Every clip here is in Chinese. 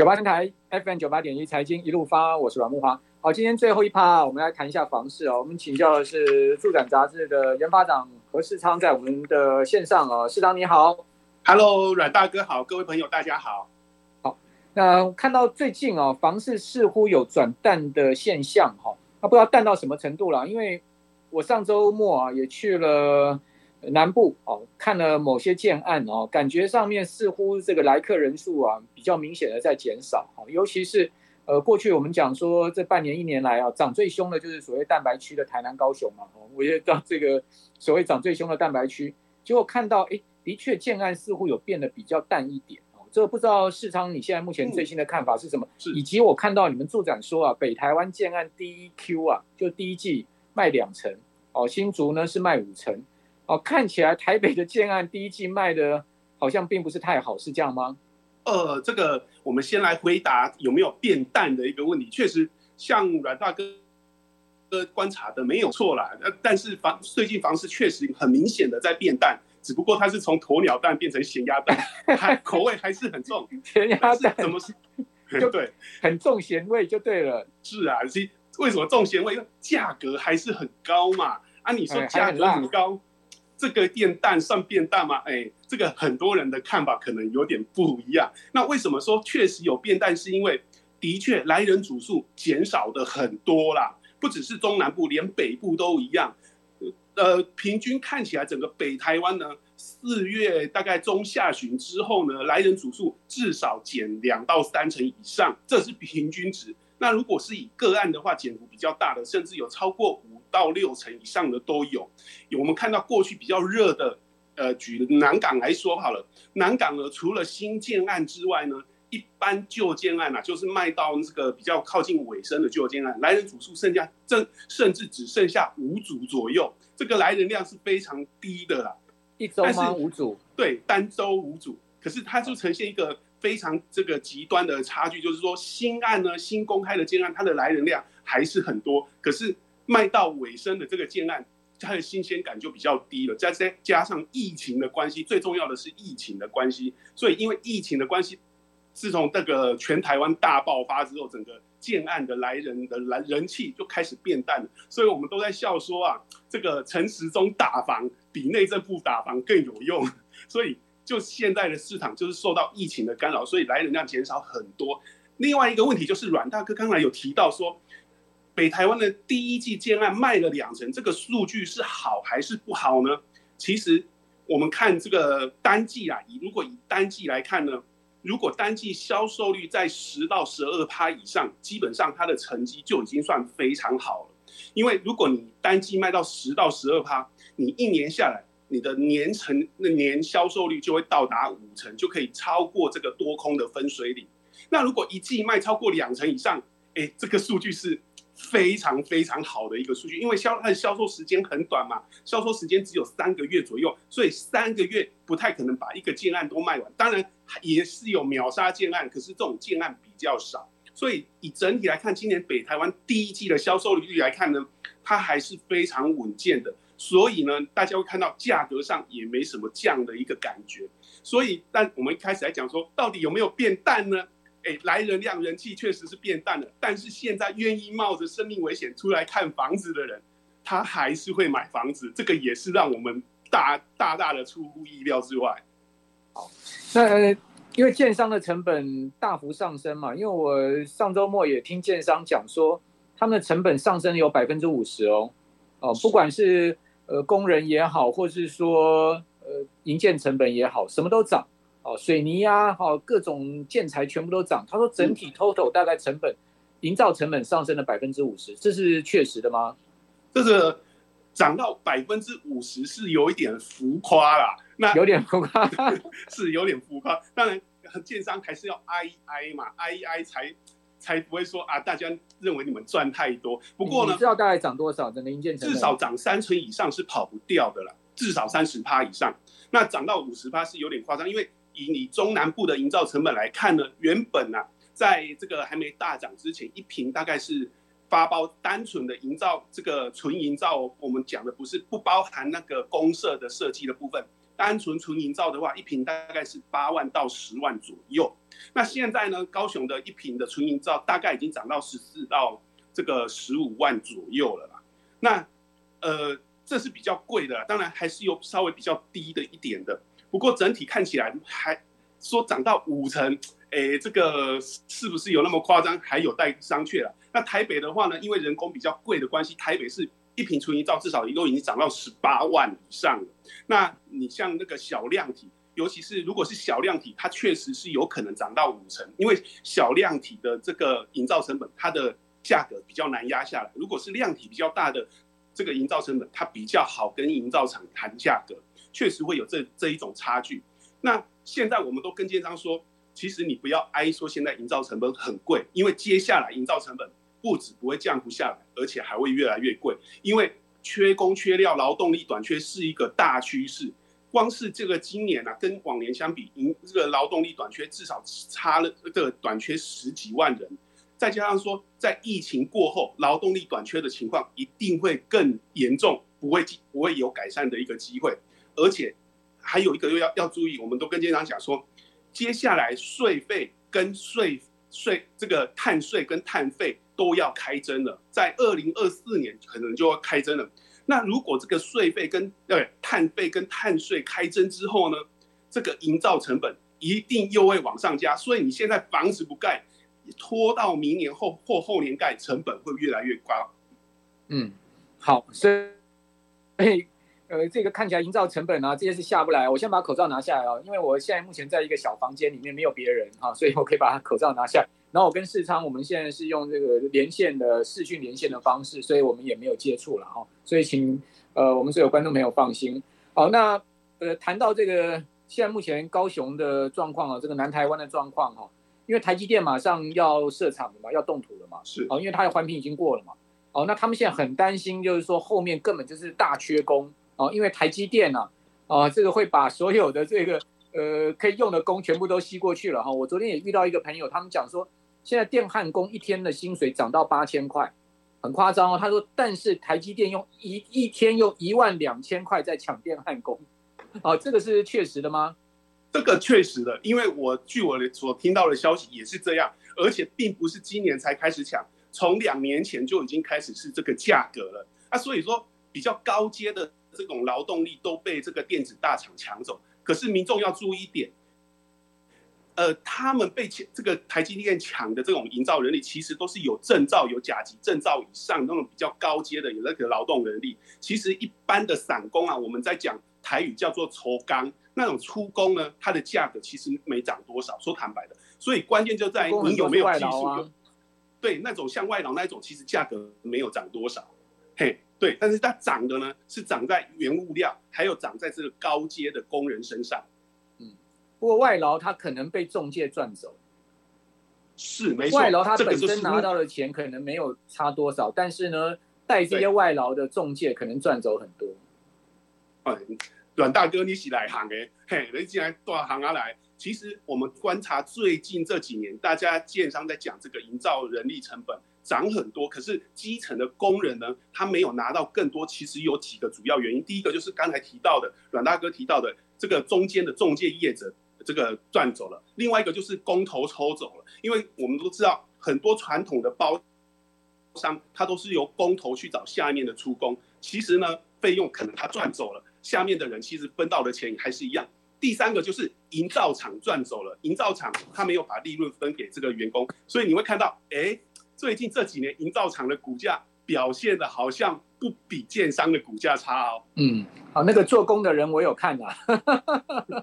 九八台 FM 九八点一财经一路发，我是阮木华。好，今天最后一趴，我们来谈一下房市哦。我们请教的是住展杂志的研发长何世昌，在我们的线上哦。世昌你好，Hello，阮大哥好，各位朋友大家好。好，那看到最近哦，房市似乎有转淡的现象哈，那不知道淡到什么程度了？因为我上周末啊也去了。南部哦，看了某些建案哦，感觉上面似乎这个来客人数啊比较明显的在减少，尤其是呃过去我们讲说这半年一年来啊涨最凶的就是所谓蛋白区的台南高雄嘛，我觉得这个所谓涨最凶的蛋白区，结果看到哎的确建案似乎有变得比较淡一点哦，这个不知道世昌你现在目前最新的看法是什么？是以及我看到你们助展说啊，北台湾建案第一 Q 啊就第一季卖两成哦，新竹呢是卖五成。哦，看起来台北的建案第一季卖的好像并不是太好，是这样吗？呃，这个我们先来回答有没有变淡的一个问题。确实，像阮大哥哥观察的没有错啦。呃，但是房最近房市确实很明显的在变淡，只不过它是从鸵鸟蛋变成咸鸭蛋，还口味还是很重。咸鸭蛋怎么是？就 对，很重咸味就对了。是啊，是为什么重咸味？因为价格还是很高嘛。啊，你说价格很高。这个变淡算变淡吗？哎，这个很多人的看法可能有点不一样。那为什么说确实有变淡？是因为的确来人组数减少的很多啦，不只是中南部，连北部都一样。呃，平均看起来，整个北台湾呢，四月大概中下旬之后呢，来人组数至少减两到三成以上，这是平均值。那如果是以个案的话，减幅比较大的，甚至有超过五到六成以上的都有。有我们看到过去比较热的，呃，举南港来说好了，南港呢，除了新建案之外呢，一般旧建案啊，就是卖到这个比较靠近尾声的旧建案，来人组数剩下正甚至只剩下五组左右，这个来人量是非常低的啦。一周吗？五组？对，单周五组，可是它就呈现一个。非常这个极端的差距，就是说新案呢，新公开的建案，它的来人量还是很多，可是卖到尾声的这个建案，它的新鲜感就比较低了。再再加上疫情的关系，最重要的是疫情的关系，所以因为疫情的关系，自从这个全台湾大爆发之后，整个建案的来人的来人气就开始变淡了。所以我们都在笑说啊，这个陈时中打房比内政部打房更有用，所以。就现在的市场就是受到疫情的干扰，所以来人量减少很多。另外一个问题就是阮大哥刚才有提到说，北台湾的第一季建案卖了两成，这个数据是好还是不好呢？其实我们看这个单季啊，以如果以单季来看呢，如果单季销售率在十到十二趴以上，基本上它的成绩就已经算非常好了。因为如果你单季卖到十到十二趴，你一年下来。你的年成那年销售率就会到达五成，就可以超过这个多空的分水岭。那如果一季卖超过两成以上，哎，这个数据是非常非常好的一个数据，因为销它的销售时间很短嘛，销售时间只有三个月左右，所以三个月不太可能把一个建案都卖完。当然也是有秒杀建案，可是这种建案比较少。所以以整体来看，今年北台湾第一季的销售率来看呢，它还是非常稳健的。所以呢，大家会看到价格上也没什么降的一个感觉。所以，但我们一开始来讲说，到底有没有变淡呢？哎，来人量、人气确实是变淡了。但是现在愿意冒着生命危险出来看房子的人，他还是会买房子。这个也是让我们大大大的出乎意料之外。好，那因为建商的成本大幅上升嘛，因为我上周末也听建商讲说，他们的成本上升有百分之五十哦。哦，不管是呃，工人也好，或是说呃，营建成本也好，什么都涨哦，水泥呀，好，各种建材全部都涨。他说整体 total 大概成本，营造成本上升了百分之五十，这是确实的吗？这个涨到百分之五十是有一点浮夸啦，那有点浮夸，是有点浮夸。当然，建商还是要挨一挨嘛，挨一挨才。才不会说啊，大家认为你们赚太多。不过呢，你知道大概涨多少整的零件？至少涨三成以上是跑不掉的了，至少三十趴以上。那涨到五十趴是有点夸张，因为以你中南部的营造成本来看呢，原本呢、在这个还没大涨之前，一坪大概是发包单纯的营造这个纯营造，我们讲的不是不包含那个公社的设计的部分，单纯纯营造的话，一坪大概是八万到十万左右。那现在呢，高雄的一坪的纯营造大概已经涨到十四到这个十五万左右了啦。那呃，这是比较贵的，当然还是有稍微比较低的一点的。不过整体看起来还说涨到五成，哎，这个是不是有那么夸张？还有待商榷了。那台北的话呢，因为人工比较贵的关系，台北是一坪纯营造至少都已经涨到十八万以上了。那你像那个小量体，尤其是如果是小量体，它确实是有可能涨到五成，因为小量体的这个营造成本，它的价格比较难压下来。如果是量体比较大的这个营造成本，它比较好跟营造厂谈价格，确实会有这这一种差距。那现在我们都跟建商说，其实你不要哀说现在营造成本很贵，因为接下来营造成本不止不会降不下来，而且还会越来越贵，因为缺工缺料，劳动力短缺是一个大趋势。光是这个今年啊，跟往年相比，营这个劳动力短缺至少差了这个短缺十几万人，再加上说在疫情过后，劳动力短缺的情况一定会更严重，不会不会有改善的一个机会，而且。还有一个又要要注意，我们都跟经常讲说，接下来税费跟税税这个碳税跟碳费都要开征了，在二零二四年可能就要开征了。那如果这个税费跟对碳费跟碳税开征之后呢，这个营造成本一定又会往上加，所以你现在房子不盖，拖到明年后或后年盖，成本会越来越高。嗯，好，所以。呃，这个看起来营造成本啊，这些是下不来。我先把口罩拿下来啊，因为我现在目前在一个小房间里面，没有别人哈，所以我可以把口罩拿下。然后我跟世昌，我们现在是用这个连线的视讯连线的方式，所以我们也没有接触了哈。所以请呃我们所有观众朋友放心。好，那呃谈到这个现在目前高雄的状况啊，这个南台湾的状况哈，因为台积电马上要设厂了嘛，要动土了嘛，是哦，因为它的环评已经过了嘛。哦，那他们现在很担心，就是说后面根本就是大缺工。哦，因为台积电呢，啊，这个会把所有的这个呃可以用的工全部都吸过去了哈。我昨天也遇到一个朋友，他们讲说，现在电焊工一天的薪水涨到八千块，很夸张哦。他说，但是台积电用一一天用一万两千块在抢电焊工，哦，这个是确实的吗？这个确实的，因为我据我所听到的消息也是这样，而且并不是今年才开始抢，从两年前就已经开始是这个价格了。啊，所以说比较高阶的。这种劳动力都被这个电子大厂抢走，可是民众要注意一点，呃，他们被抢这个台积电抢的这种营造人力，其实都是有证照、有甲级证照以上那种比较高阶的有那个劳动人力。其实一般的散工啊，我们在讲台语叫做粗工，那种出工呢，它的价格其实没涨多少。说坦白的，所以关键就在于你有没有技术。对，那种像外劳那种，其实价格没有涨多少。嘿。对，但是它涨的呢，是涨在原物料，还有涨在这个高阶的工人身上。嗯，不过外劳他可能被中介赚走，是没错。外劳他本身拿到的钱可能没有差多少，但是呢，带这些外劳的中介可能赚走很多。哎，阮大哥，你是来行的，嘿，你进来大行啊来。其实我们观察最近这几年，大家建商在讲这个营造人力成本。涨很多，可是基层的工人呢，他没有拿到更多。其实有几个主要原因，第一个就是刚才提到的阮大哥提到的这个中间的中介业者这个赚走了，另外一个就是工头抽走了。因为我们都知道，很多传统的包商他都是由工头去找下面的出工，其实呢费用可能他赚走了，下面的人其实分到的钱还是一样。第三个就是营造厂赚走了，营造厂他没有把利润分给这个员工，所以你会看到，哎。最近这几年，营造厂的股价表现的好像不比建商的股价差哦。嗯，好，那个做工的人我有看啊。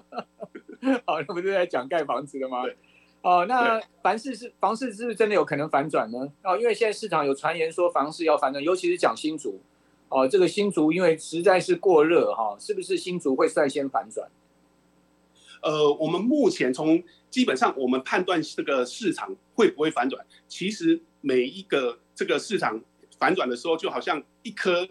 好，那不是在讲盖房子的吗？对。哦，那房市是房市是不是真的有可能反转呢？哦，因为现在市场有传言说房市要反转，尤其是讲新竹。哦，这个新竹因为实在是过热哈，是不是新竹会率先反转？呃，我们目前从基本上我们判断这个市场会不会反转，其实。每一个这个市场反转的时候，就好像一颗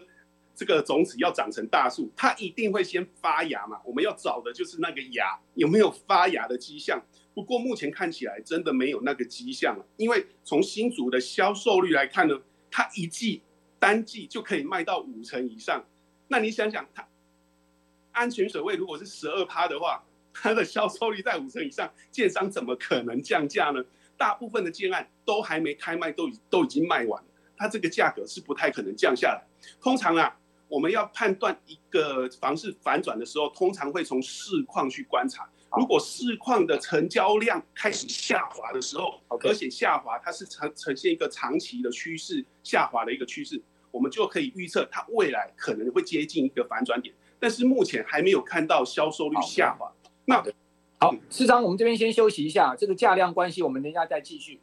这个种子要长成大树，它一定会先发芽嘛。我们要找的就是那个芽有没有发芽的迹象。不过目前看起来真的没有那个迹象了，因为从新竹的销售率来看呢，它一季单季就可以卖到五成以上。那你想想，它安全水位如果是十二趴的话，它的销售率在五成以上，建商怎么可能降价呢？大部分的建案都还没开卖，都已都已经卖完了，它这个价格是不太可能降下来。通常啊，我们要判断一个房市反转的时候，通常会从市况去观察。如果市况的成交量开始下滑的时候，而且下滑它是呈呈现一个长期的趋势下滑的一个趋势，我们就可以预测它未来可能会接近一个反转点。但是目前还没有看到销售率下滑。那好，市长，我们这边先休息一下，这个价量关系，我们等一下再继续。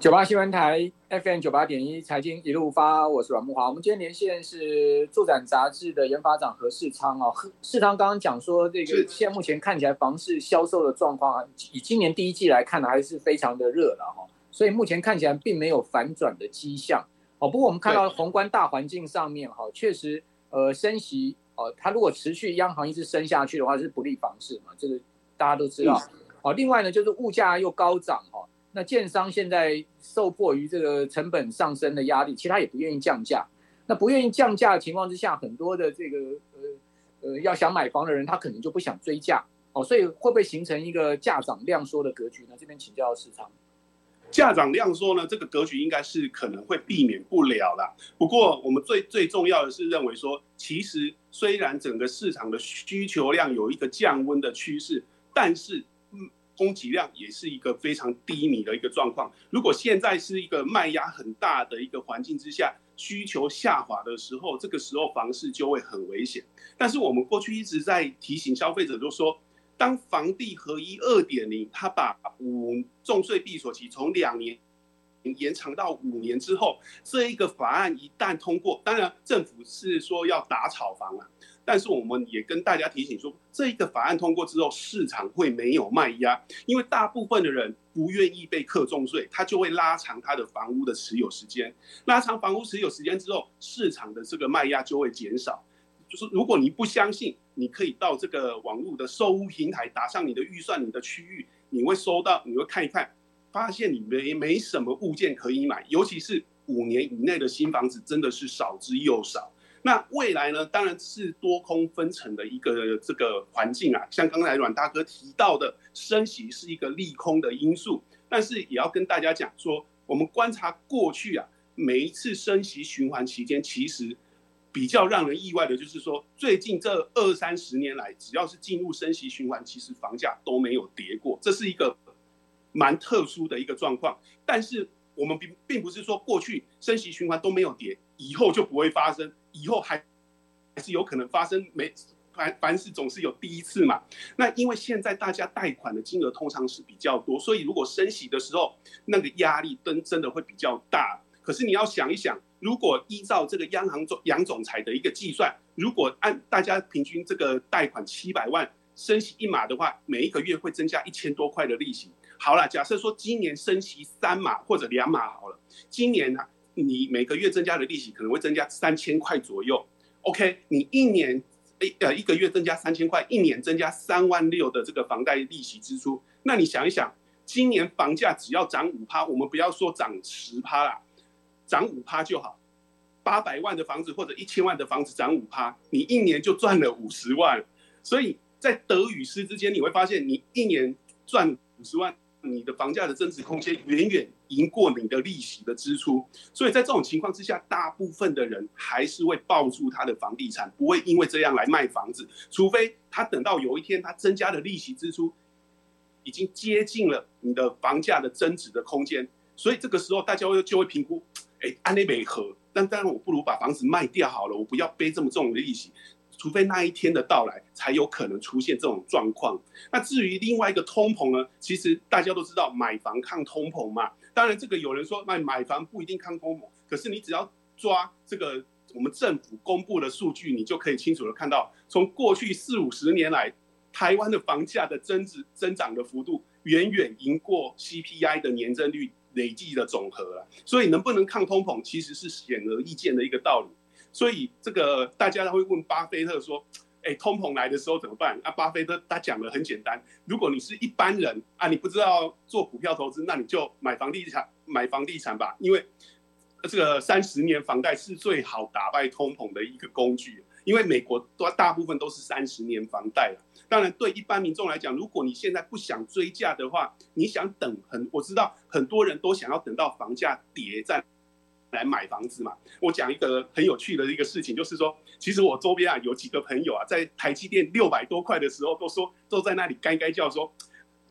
九八新闻台 FM 九八点一财经一路发，我是阮木华。我们今天连线是住展杂志的研发长何世昌啊。世昌刚刚讲说，这个现在目前看起来房市销售的状况啊，以今年第一季来看呢，还是非常的热了哈。所以目前看起来并没有反转的迹象哦。不过我们看到宏观大环境上面哈，确实呃升息哦，它如果持续央行一直升下去的话，是不利房市嘛，这个大家都知道。哦，另外呢，就是物价又高涨哈。那建商现在受迫于这个成本上升的压力，其他也不愿意降价。那不愿意降价的情况之下，很多的这个呃呃要想买房的人，他可能就不想追价哦，所以会不会形成一个价涨量缩的格局呢？这边请教市场。价涨量缩呢，这个格局应该是可能会避免不了啦。不过我们最最重要的是认为说，其实虽然整个市场的需求量有一个降温的趋势，但是。供给量也是一个非常低迷的一个状况。如果现在是一个卖压很大的一个环境之下，需求下滑的时候，这个时候房市就会很危险。但是我们过去一直在提醒消费者，就说，当房地合一二点零，它把五重税闭锁期从两年延长到五年之后，这一个法案一旦通过，当然政府是说要打炒房啊。但是我们也跟大家提醒说，这一个法案通过之后，市场会没有卖压，因为大部分的人不愿意被课重税，他就会拉长他的房屋的持有时间，拉长房屋持有时间之后，市场的这个卖压就会减少。就是如果你不相信，你可以到这个网络的售屋平台打上你的预算、你的区域，你会收到，你会看一看，发现你没没什么物件可以买，尤其是五年以内的新房子，真的是少之又少。那未来呢，当然是多空分层的一个这个环境啊。像刚才阮大哥提到的，升息是一个利空的因素，但是也要跟大家讲说，我们观察过去啊，每一次升息循环期间，其实比较让人意外的就是说，最近这二三十年来，只要是进入升息循环，其实房价都没有跌过，这是一个蛮特殊的一个状况。但是我们并并不是说过去升息循环都没有跌，以后就不会发生。以后还还是有可能发生，没凡凡事总是有第一次嘛。那因为现在大家贷款的金额通常是比较多，所以如果升息的时候，那个压力真真的会比较大。可是你要想一想，如果依照这个央行总杨总裁的一个计算，如果按大家平均这个贷款七百万，升息一码的话，每一个月会增加一千多块的利息。好了，假设说今年升息三码或者两码好了，今年呢、你每个月增加的利息可能会增加三千块左右，OK？你一年诶呃一个月增加三千块，一年增加三万六的这个房贷利息支出，那你想一想，今年房价只要涨五趴，我们不要说涨十趴啦，涨五趴就好，八百万的房子或者一千万的房子涨五趴，你一年就赚了五十万，所以在得与失之间，你会发现你一年赚五十万。你的房价的增值空间远远赢过你的利息的支出，所以在这种情况之下，大部分的人还是会抱住他的房地产，不会因为这样来卖房子，除非他等到有一天他增加的利息支出已经接近了你的房价的增值的空间，所以这个时候大家会就会评估，哎，安内美和，但当然我不如把房子卖掉好了，我不要背这么重的利息。除非那一天的到来，才有可能出现这种状况。那至于另外一个通膨呢？其实大家都知道，买房抗通膨嘛。当然，这个有人说，买买房不一定抗通膨。可是你只要抓这个我们政府公布的数据，你就可以清楚的看到，从过去四五十年来，台湾的房价的增值增长的幅度，远远赢过 CPI 的年增率累计的总和了。所以能不能抗通膨，其实是显而易见的一个道理。所以这个大家会问巴菲特说：“哎，通膨来的时候怎么办？”啊，巴菲特他讲的很简单：如果你是一般人啊，你不知道做股票投资，那你就买房地产，买房地产吧，因为这个三十年房贷是最好打败通膨的一个工具。因为美国都大部分都是三十年房贷了。当然，对一般民众来讲，如果你现在不想追价的话，你想等很，我知道很多人都想要等到房价跌再来买房子嘛。我讲一个很有趣的一个事情，就是说，其实我周边啊有几个朋友啊，在台积电六百多块的时候，都说都在那里该该叫说。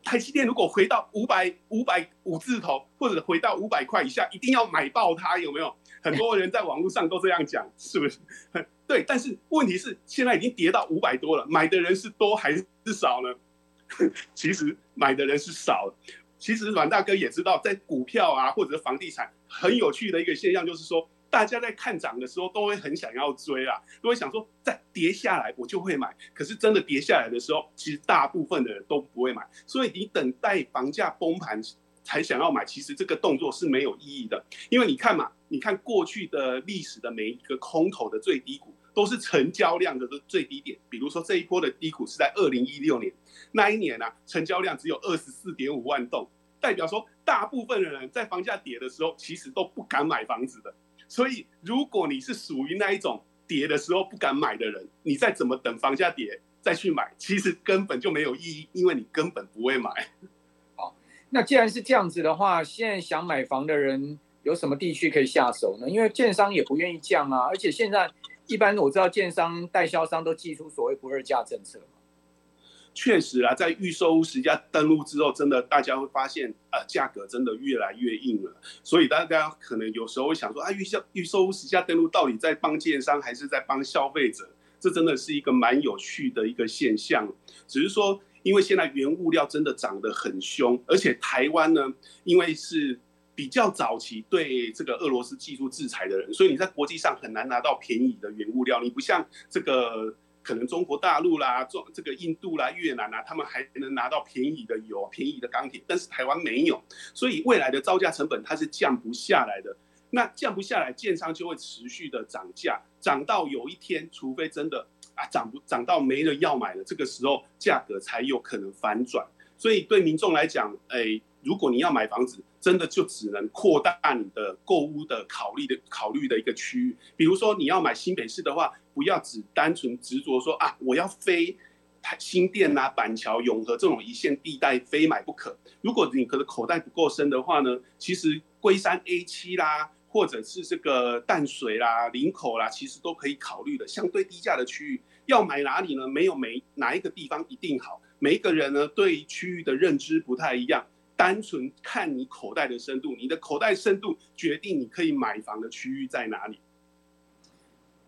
台积电如果回到五百五百五字头，或者回到五百块以下，一定要买爆它，有没有？很多人在网络上都这样讲，是不是？对，但是问题是现在已经跌到五百多了，买的人是多还是少呢？其实买的人是少。其实阮大哥也知道，在股票啊或者房地产，很有趣的一个现象就是说。大家在看涨的时候都会很想要追啊，都会想说再跌下来我就会买。可是真的跌下来的时候，其实大部分的人都不会买。所以你等待房价崩盘才想要买，其实这个动作是没有意义的。因为你看嘛，你看过去的历史的每一个空头的最低谷，都是成交量的最低点。比如说这一波的低谷是在二零一六年，那一年啊，成交量只有二十四点五万栋，代表说大部分的人在房价跌的时候，其实都不敢买房子的。所以，如果你是属于那一种跌的时候不敢买的人，你再怎么等房价跌再去买，其实根本就没有意义，因为你根本不会买。好，那既然是这样子的话，现在想买房的人有什么地区可以下手呢？因为建商也不愿意降啊，而且现在一般我知道建商代销商都祭出所谓不二价政策。确实啊，在预售屋实价登录之后，真的大家会发现，呃，价格真的越来越硬了。所以大家可能有时候会想说，啊，预售预售屋实价登录到底在帮建商还是在帮消费者？这真的是一个蛮有趣的一个现象。只是说，因为现在原物料真的涨得很凶，而且台湾呢，因为是比较早期对这个俄罗斯技术制裁的人，所以你在国际上很难拿到便宜的原物料。你不像这个。可能中国大陆啦，中这个印度啦、越南啦，他们还能拿到便宜的油、便宜的钢铁，但是台湾没有，所以未来的造价成本它是降不下来的。那降不下来，建商就会持续的涨价，涨到有一天，除非真的啊涨不涨到没人要买了，这个时候价格才有可能反转。所以对民众来讲，哎。如果你要买房子，真的就只能扩大你的购物的考虑的考虑的一个区域。比如说你要买新北市的话，不要只单纯执着说啊，我要非新店啊、板桥、永和这种一线地带非买不可。如果你可能口袋不够深的话呢，其实龟山 A 七啦，或者是这个淡水啦、林口啦，其实都可以考虑的相对低价的区域。要买哪里呢？没有每哪一个地方一定好，每一个人呢对区域的认知不太一样。单纯看你口袋的深度，你的口袋深度决定你可以买房的区域在哪里。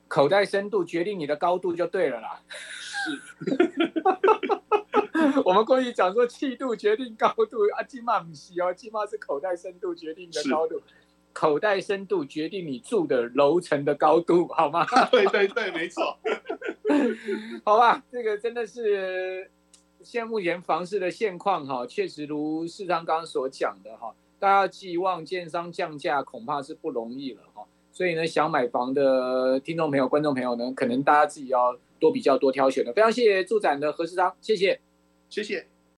口袋深度决定你的高度就对了啦。是，我们过去讲说气度决定高度啊，金马不是哦，金马是口袋深度决定你的高度，口袋深度决定你住的楼层的高度，好吗？对对对，没错。好吧，这个真的是。现在目前房市的现况哈，确实如市长刚刚所讲的哈，大家寄望建商降价恐怕是不容易了哈。所以呢，想买房的听众朋友、观众朋友呢，可能大家自己要多比较、多挑选的。非常谢谢住展的何市长，谢谢，谢谢。